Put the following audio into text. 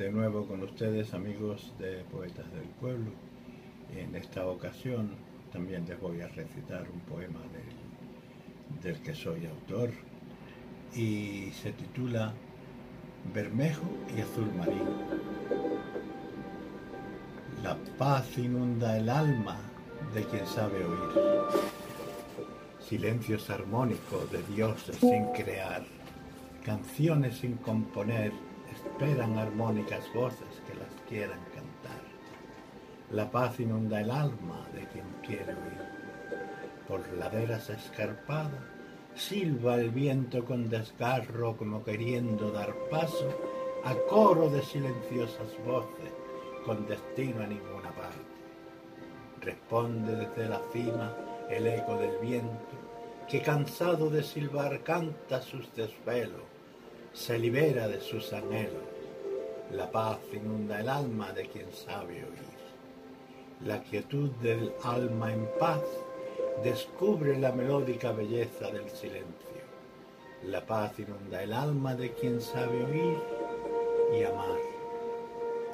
de nuevo con ustedes, amigos de Poetas del Pueblo. En esta ocasión también les voy a recitar un poema del, del que soy autor y se titula Bermejo y Azul Marino. La paz inunda el alma de quien sabe oír. Silencios armónicos de dioses sin crear, canciones sin componer esperan armónicas voces que las quieran cantar. La paz inunda el alma de quien quiere oír. Por laderas escarpadas silba el viento con desgarro como queriendo dar paso a coro de silenciosas voces con destino a ninguna parte. Responde desde la cima el eco del viento que cansado de silbar canta sus desvelos se libera de sus anhelos. La paz inunda el alma de quien sabe oír. La quietud del alma en paz descubre la melódica belleza del silencio. La paz inunda el alma de quien sabe oír.